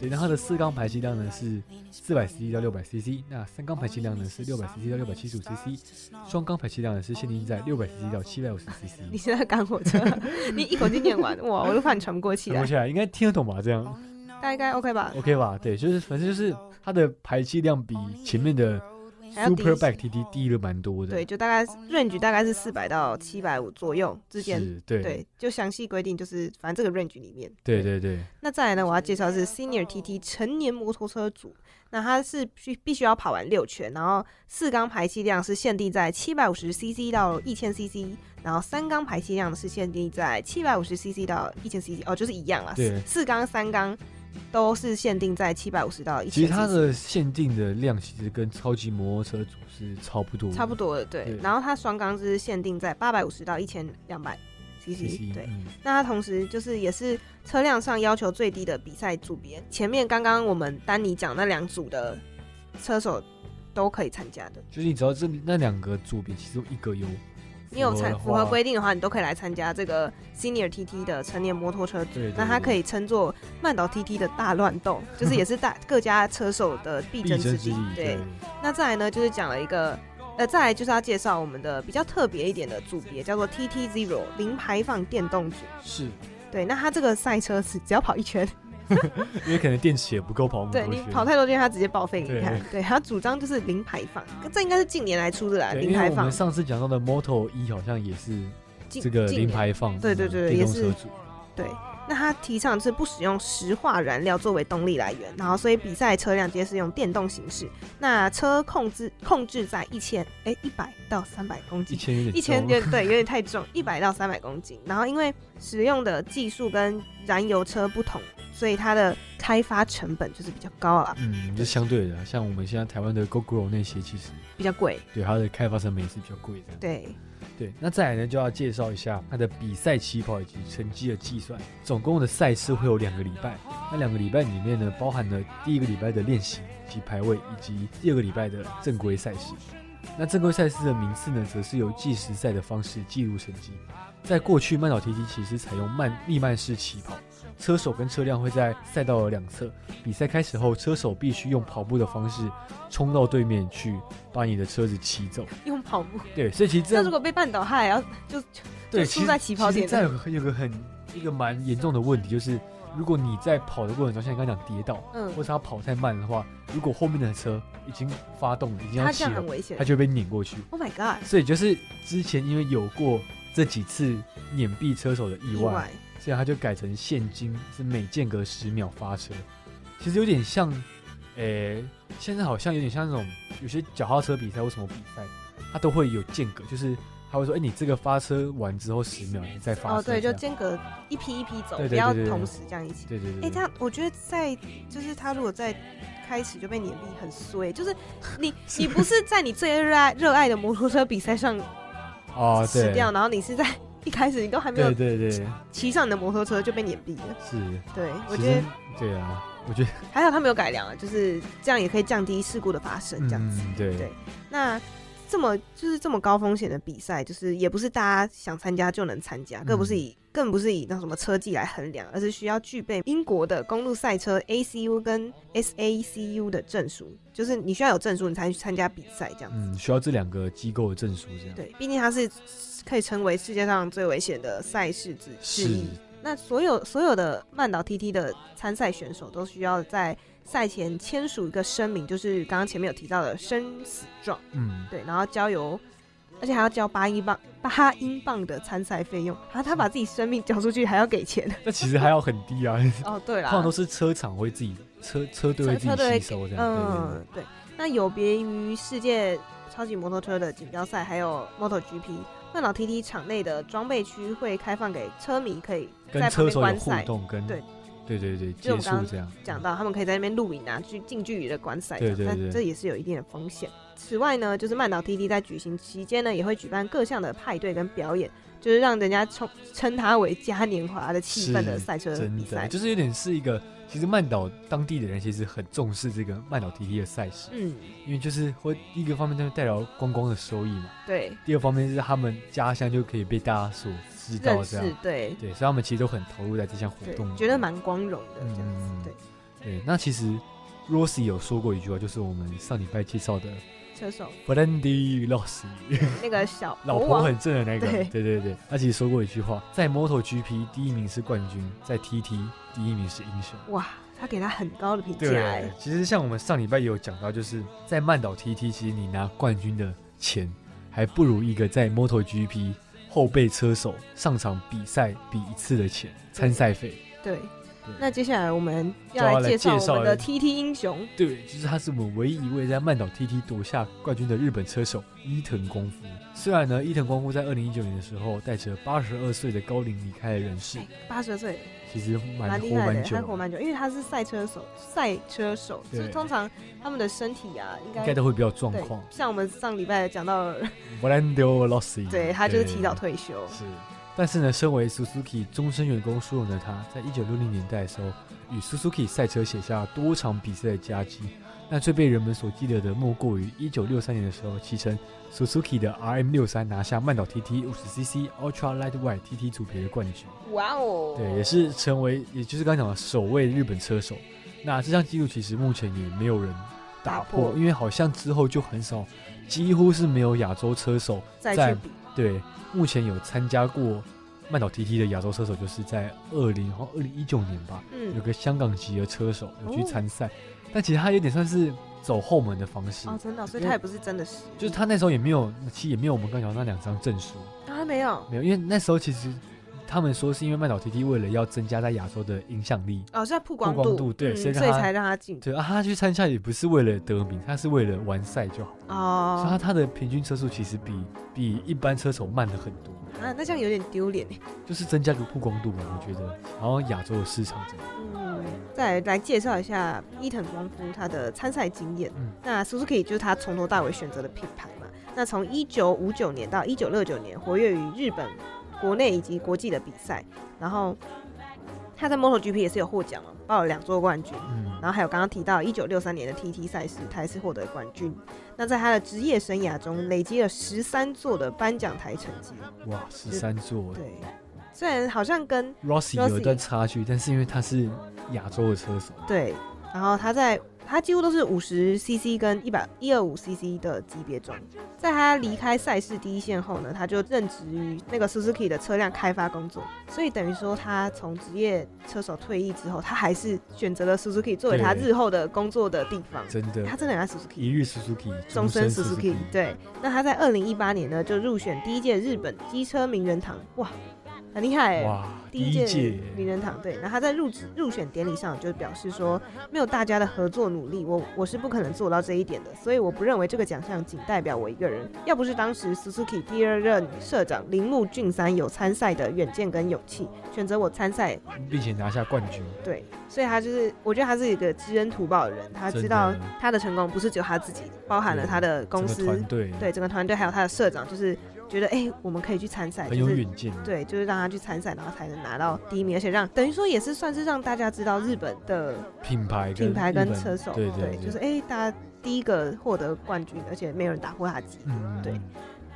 对，那它的四缸排气量呢是四百 CC 到六百 CC，那三缸排气量呢是六百 CC 到六百七十五 CC，双缸排气量呢是限定在六百 CC 到七百五十 CC。你现在赶火车，你一口气念完，哇，我都怕你喘不过气来。喘不过气来，应该听得懂吧？这样，大概 OK 吧？OK 吧？对，就是反正就是它的排气量比前面的。Super Bike TT 低了蛮多的，对，就大概 range 大概是四百到七百五左右之间，对对，就详细规定就是反正这个 range 里面，对对对。那再来呢，我要介绍是 Senior TT 成年摩托车组，那它是必必须要跑完六圈，然后四缸排气量是限定在七百五十 CC 到一千 CC，然后三缸排气量是限定在七百五十 CC 到一千 CC，哦，就是一样啊，四缸三缸。都是限定在七百五十到一千。其实它的限定的量其实跟超级摩托车组是差不多，差不多的对。然后它双缸是限定在八百五十到一千两百 CC，对。那它同时就是也是车辆上要求最低的比赛组别。前面刚刚我们丹尼讲那两组的车手都可以参加的，就是你只要这那两个组别其中一个有。你有参符合规定的话，你都可以来参加这个 Senior TT 的成年摩托车组。那它可以称作曼岛 TT 的大乱斗，就是也是大各家车手的必争之地。对。那再来呢，就是讲了一个，呃，再来就是要介绍我们的比较特别一点的组别，叫做 TT Zero 零排放电动组。是。对，那它这个赛车是只要跑一圈。因为可能电池也不够跑对你跑太多圈，它直接报废。你看，对，它主张就是零排放，这应该是近年来出的啦。零排放。我们上次讲到的 Moto 一好像也是这个零排放，对对对，也是。对，那他提倡是不使用石化燃料作为动力来源，然后所以比赛车辆皆是用电动形式。那车控制控制在一千哎一百到三百公斤，一千一千对对有点太重，一百到三百公斤。然后因为使用的技术跟燃油车不同。所以它的开发成本就是比较高啊。嗯，就相对的，像我们现在台湾的 GoGo 那些其实比较贵。对，它的开发成本也是比较贵的。对，对。那再来呢，就要介绍一下它的比赛起跑以及成绩的计算。总共的赛事会有两个礼拜，那两个礼拜里面呢，包含了第一个礼拜的练习及排位，以及第二个礼拜的正规赛事。那正规赛事的名次呢，则是由计时赛的方式记录成绩。在过去，慢岛 TT 其实采用慢密慢式起跑。车手跟车辆会在赛道的两侧。比赛开始后，车手必须用跑步的方式冲到对面去，把你的车子骑走。用跑步？对，所以其实那如果被绊倒，他也要就就输在起跑点。再有有个很一个蛮严重的问题，就是如果你在跑的过程中，像你刚刚讲跌倒，嗯，或者他跑太慢的话，如果后面的车已经发动了，已经要起了，他就会被碾过去。Oh my god！所以就是之前因为有过这几次碾毙车手的意外。所以他就改成现金，是每间隔十秒发车。其实有点像，诶，现在好像有点像那种有些脚踏车比赛或什么比赛，它都会有间隔，就是他会说，哎，你这个发车完之后十秒你再发。哦，对，就间隔一批一批走，不要同时这样一起。对对对。哎，这样我觉得在就是他如果在开始就被碾毙，很衰。就是你你不是在你最热爱热爱的摩托车比赛上 哦死掉，然后你是在。一开始你都还没有对对对。骑上你的摩托车就被碾毙了，是，对我觉得对啊，我觉得还好他没有改良啊，就是这样也可以降低事故的发生，这样子。对。对。那这么就是这么高风险的比赛，就是也不是大家想参加就能参加，更不是以更不是以那什么车技来衡量，而是需要具备英国的公路赛车 ACU 跟 SACU 的证书，就是你需要有证书，你才能去参加比赛这样。嗯，需要这两个机构的证书这样。对，毕竟它是可以成为世界上最危险的赛事之之一。那所有所有的曼岛 TT 的参赛选手都需要在赛前签署一个声明，就是刚刚前面有提到的生死状。嗯，对，然后交由，而且还要交八英镑八英镑的参赛费用。然后他把自己生命交出去，还要给钱。那其实还要很低啊。哦，对啦，通常都是车厂会自己车车队会自己吸收这样。嗯，对。那有别于世界超级摩托车的锦标赛，还有 MotoGP。那老 TT 场内的装备区会开放给车迷，可以在车手观赛。互动，跟对对对对，就我们刚刚讲到，他们可以在那边露营啊，去近距离的观赛。对对对，这也是有一定的风险。此外呢，就是曼岛 TT 在举行期间呢，也会举办各项的派对跟表演，就是让人家称称它为嘉年华的气氛的赛车比赛，就是有点是一个。其实曼岛当地的人其实很重视这个曼岛 TT 的赛事，嗯，因为就是会一个方面就是带来观光的收益嘛，对。第二方面是他们家乡就可以被大家所知道，这样对对，所以他们其实都很投入在这项活动，觉得蛮光荣的这样子，对对。那其实 Rossi 有说过一句话，就是我们上礼拜介绍的车手 f r a n d y Rossi，那个小 老婆很正的那个，对对对对，他其实说过一句话，在 MotoGP 第一名是冠军，在 TT。第一名是英雄哇，他给他很高的评价。对，其实像我们上礼拜也有讲到，就是在曼岛 TT，其实你拿冠军的钱，还不如一个在 MotoGP 后备车手上场比赛比一次的钱参赛费。对。那接下来我们要来介绍我们的 TT 英雄。对，就是他是我们唯一一位在曼岛 TT 夺下冠军的日本车手伊藤光夫。虽然呢，伊藤光夫在二零一九年的时候带着八十二岁的高龄离开了人世。八十岁。其实蛮厉害的，还活蛮久，因为他是赛车手，赛车手就是通常他们的身体啊，应该应该都会比较状况。像我们上礼拜讲到 v a l a n d o Rossi，对他就是提早退休。是，但是呢，身为 Suzuki 终身员工殊荣的他，在一九六零年代的时候，与 Suzuki 赛车写下多场比赛的佳绩。那最被人们所记得的，莫过于一九六三年的时候，骑乘 Suzuki 的 RM 六三拿下曼岛 TT 五十 CC Ultra Lightweight TT 组别的冠军。哇哦！对，也是成为，也就是刚讲的首位日本车手。那这项纪录其实目前也没有人打破，因为好像之后就很少，几乎是没有亚洲车手在对，目前有参加过曼岛 TT 的亚洲车手，就是在二零好像二零一九年吧，嗯，有个香港籍的车手有去参赛。但其实他有点算是走后门的方式。哦，真的，所以他也不是真的是，就是他那时候也没有，其实也没有我们刚讲那两张证书。啊，没有，没有，因为那时候其实他们说是因为麦岛 TT 为了要增加在亚洲的影响力哦，是在曝光度，对，所以才让他进，对啊，他去参赛也不是为了得名，他是为了完赛就好哦，所以他他的平均车速其实比比一般车手慢了很多啊，那这样有点丢脸就是增加个曝光度嘛，我觉得，然后亚洲的市场这样，嗯。再来介绍一下伊藤光夫他的参赛经验。那 Suzuki 就是他从头到尾选择的品牌嘛。那从一九五九年到一九六九年，活跃于日本国内以及国际的比赛。然后他在 MotoGP 也是有获奖哦，报了两座冠军。然后还有刚刚提到一九六三年的 TT 赛事，他也是获得冠军。那在他的职业生涯中，累积了十三座的颁奖台成绩。哇，十三座！对。虽然好像跟 Rossi 有一段差距，但是因为他是亚洲的车手，对，然后他在他几乎都是五十 CC 跟一百一二五 CC 的级别中，在他离开赛事第一线后呢，他就任职于那个 Suzuki 的车辆开发工作，所以等于说他从职业车手退役之后，他还是选择了 Suzuki 作为他日后的工作的地方。真的，他真的爱 Suzuki，一日 Suzuki，终身 Suzuki。对，那他在二零一八年呢，就入选第一届日本机车名人堂，哇！很厉害哇！第一届名人堂对，然后他在入职入选典礼上就表示说，没有大家的合作努力，我我是不可能做到这一点的。所以我不认为这个奖项仅代表我一个人。要不是当时 Suzuki 第二任社长铃木俊三有参赛的远见跟勇气，选择我参赛，并且拿下冠军。对，所以他就是我觉得他是一个知恩图报的人，他知道他的成功不是只有他自己，包含了他的公司团队，对整个团队还有他的社长，就是觉得哎、我们可以去参赛，很有远见。对，就是让他去参赛，然后才能拿到第一名，而且让等于说也是算是让大家知道日本的品牌品牌跟车手，对对，就是哎、大家第一个获得冠军，而且没有人打破他的记录。嗯，对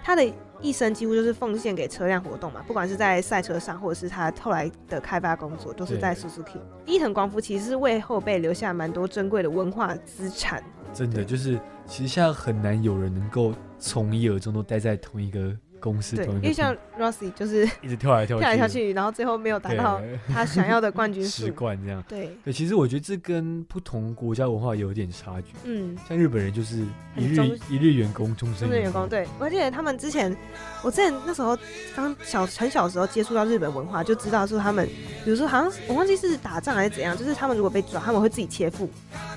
他的一生几乎就是奉献给车辆活动嘛，不管是在赛车上，或者是他后来的开发工作，都是在 Suzuki。伊藤光夫其实是为后辈留下蛮多珍贵的文化资产。真的就是，其实现在很难有人能够从一而终都待在同一个公司，因为像 Rossi 就是 一直跳来跳去，跳来跳去，然后最后没有达到 他想要的冠军十数。冠这样。对，对，其实我觉得这跟不同国家文化有点差距。嗯，像日本人就是一日一日员工，终身员工，对。我记得他们之前，我之前那时候刚小很小的时候接触到日本文化，就知道说他们，比如说好像我忘记是打仗还是怎样，就是他们如果被抓，他们会自己切腹，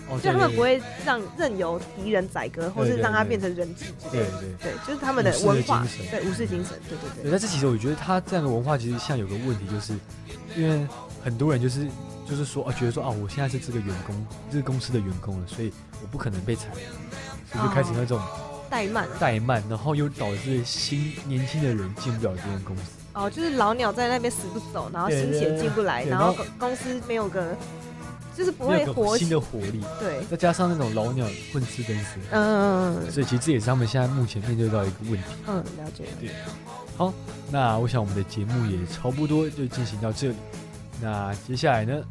哦，就对对他们不会让任由敌人宰割，或是让他对对对变成人质之对类的。对。对，就是他们的文化对武士精神，对对对，对。但是其实我觉得他这样的文化其实像有个问题，就是因为很多人就是就是说啊，觉得说啊，我现在是这个员工，这个公司的员工了，所以我不可能被裁员，所以就开始那种怠慢怠慢，然后又导致新年轻的人进不了这间公司。哦，就是老鸟在那边死不走，然后新血对对对进不来，然后公公司没有个，就是不会活新的活力，对，再加上那种老鸟混吃等死，嗯所以其实这也是他们现在目前面对到一个问题。嗯，了解。对好，那我想我们的节目也差不多就进行到这里。那接下来呢，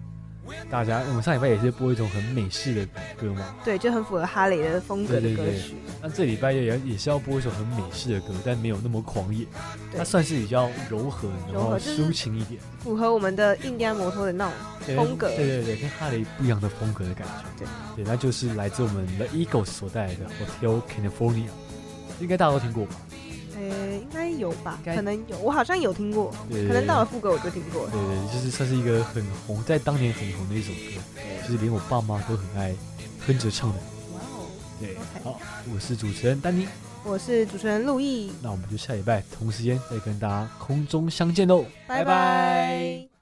大家我们上礼拜也是播一种很美式的歌嘛，对，就很符合哈雷的风格的歌曲。那这礼拜也也是要播一首很美式的歌，但没有那么狂野，它算是比较柔和，然后抒情一点，符合我们的印第安摩托的那种风格。对对对，跟哈雷不一样的风格的感觉。对对，那就是来自我们的 Eagles 所带来的 Hotel California，应该大家都听过吧？呃，应该有吧？可能有，我好像有听过，对对可能到对了副歌我就听过了。对对，就是算是一个很红，在当年很红的一首歌，就是连我爸妈都很爱哼着唱的。哇哦，对好，我是主持人丹尼，我是主持人陆毅，那我们就下礼拜同时间再跟大家空中相见喽，拜拜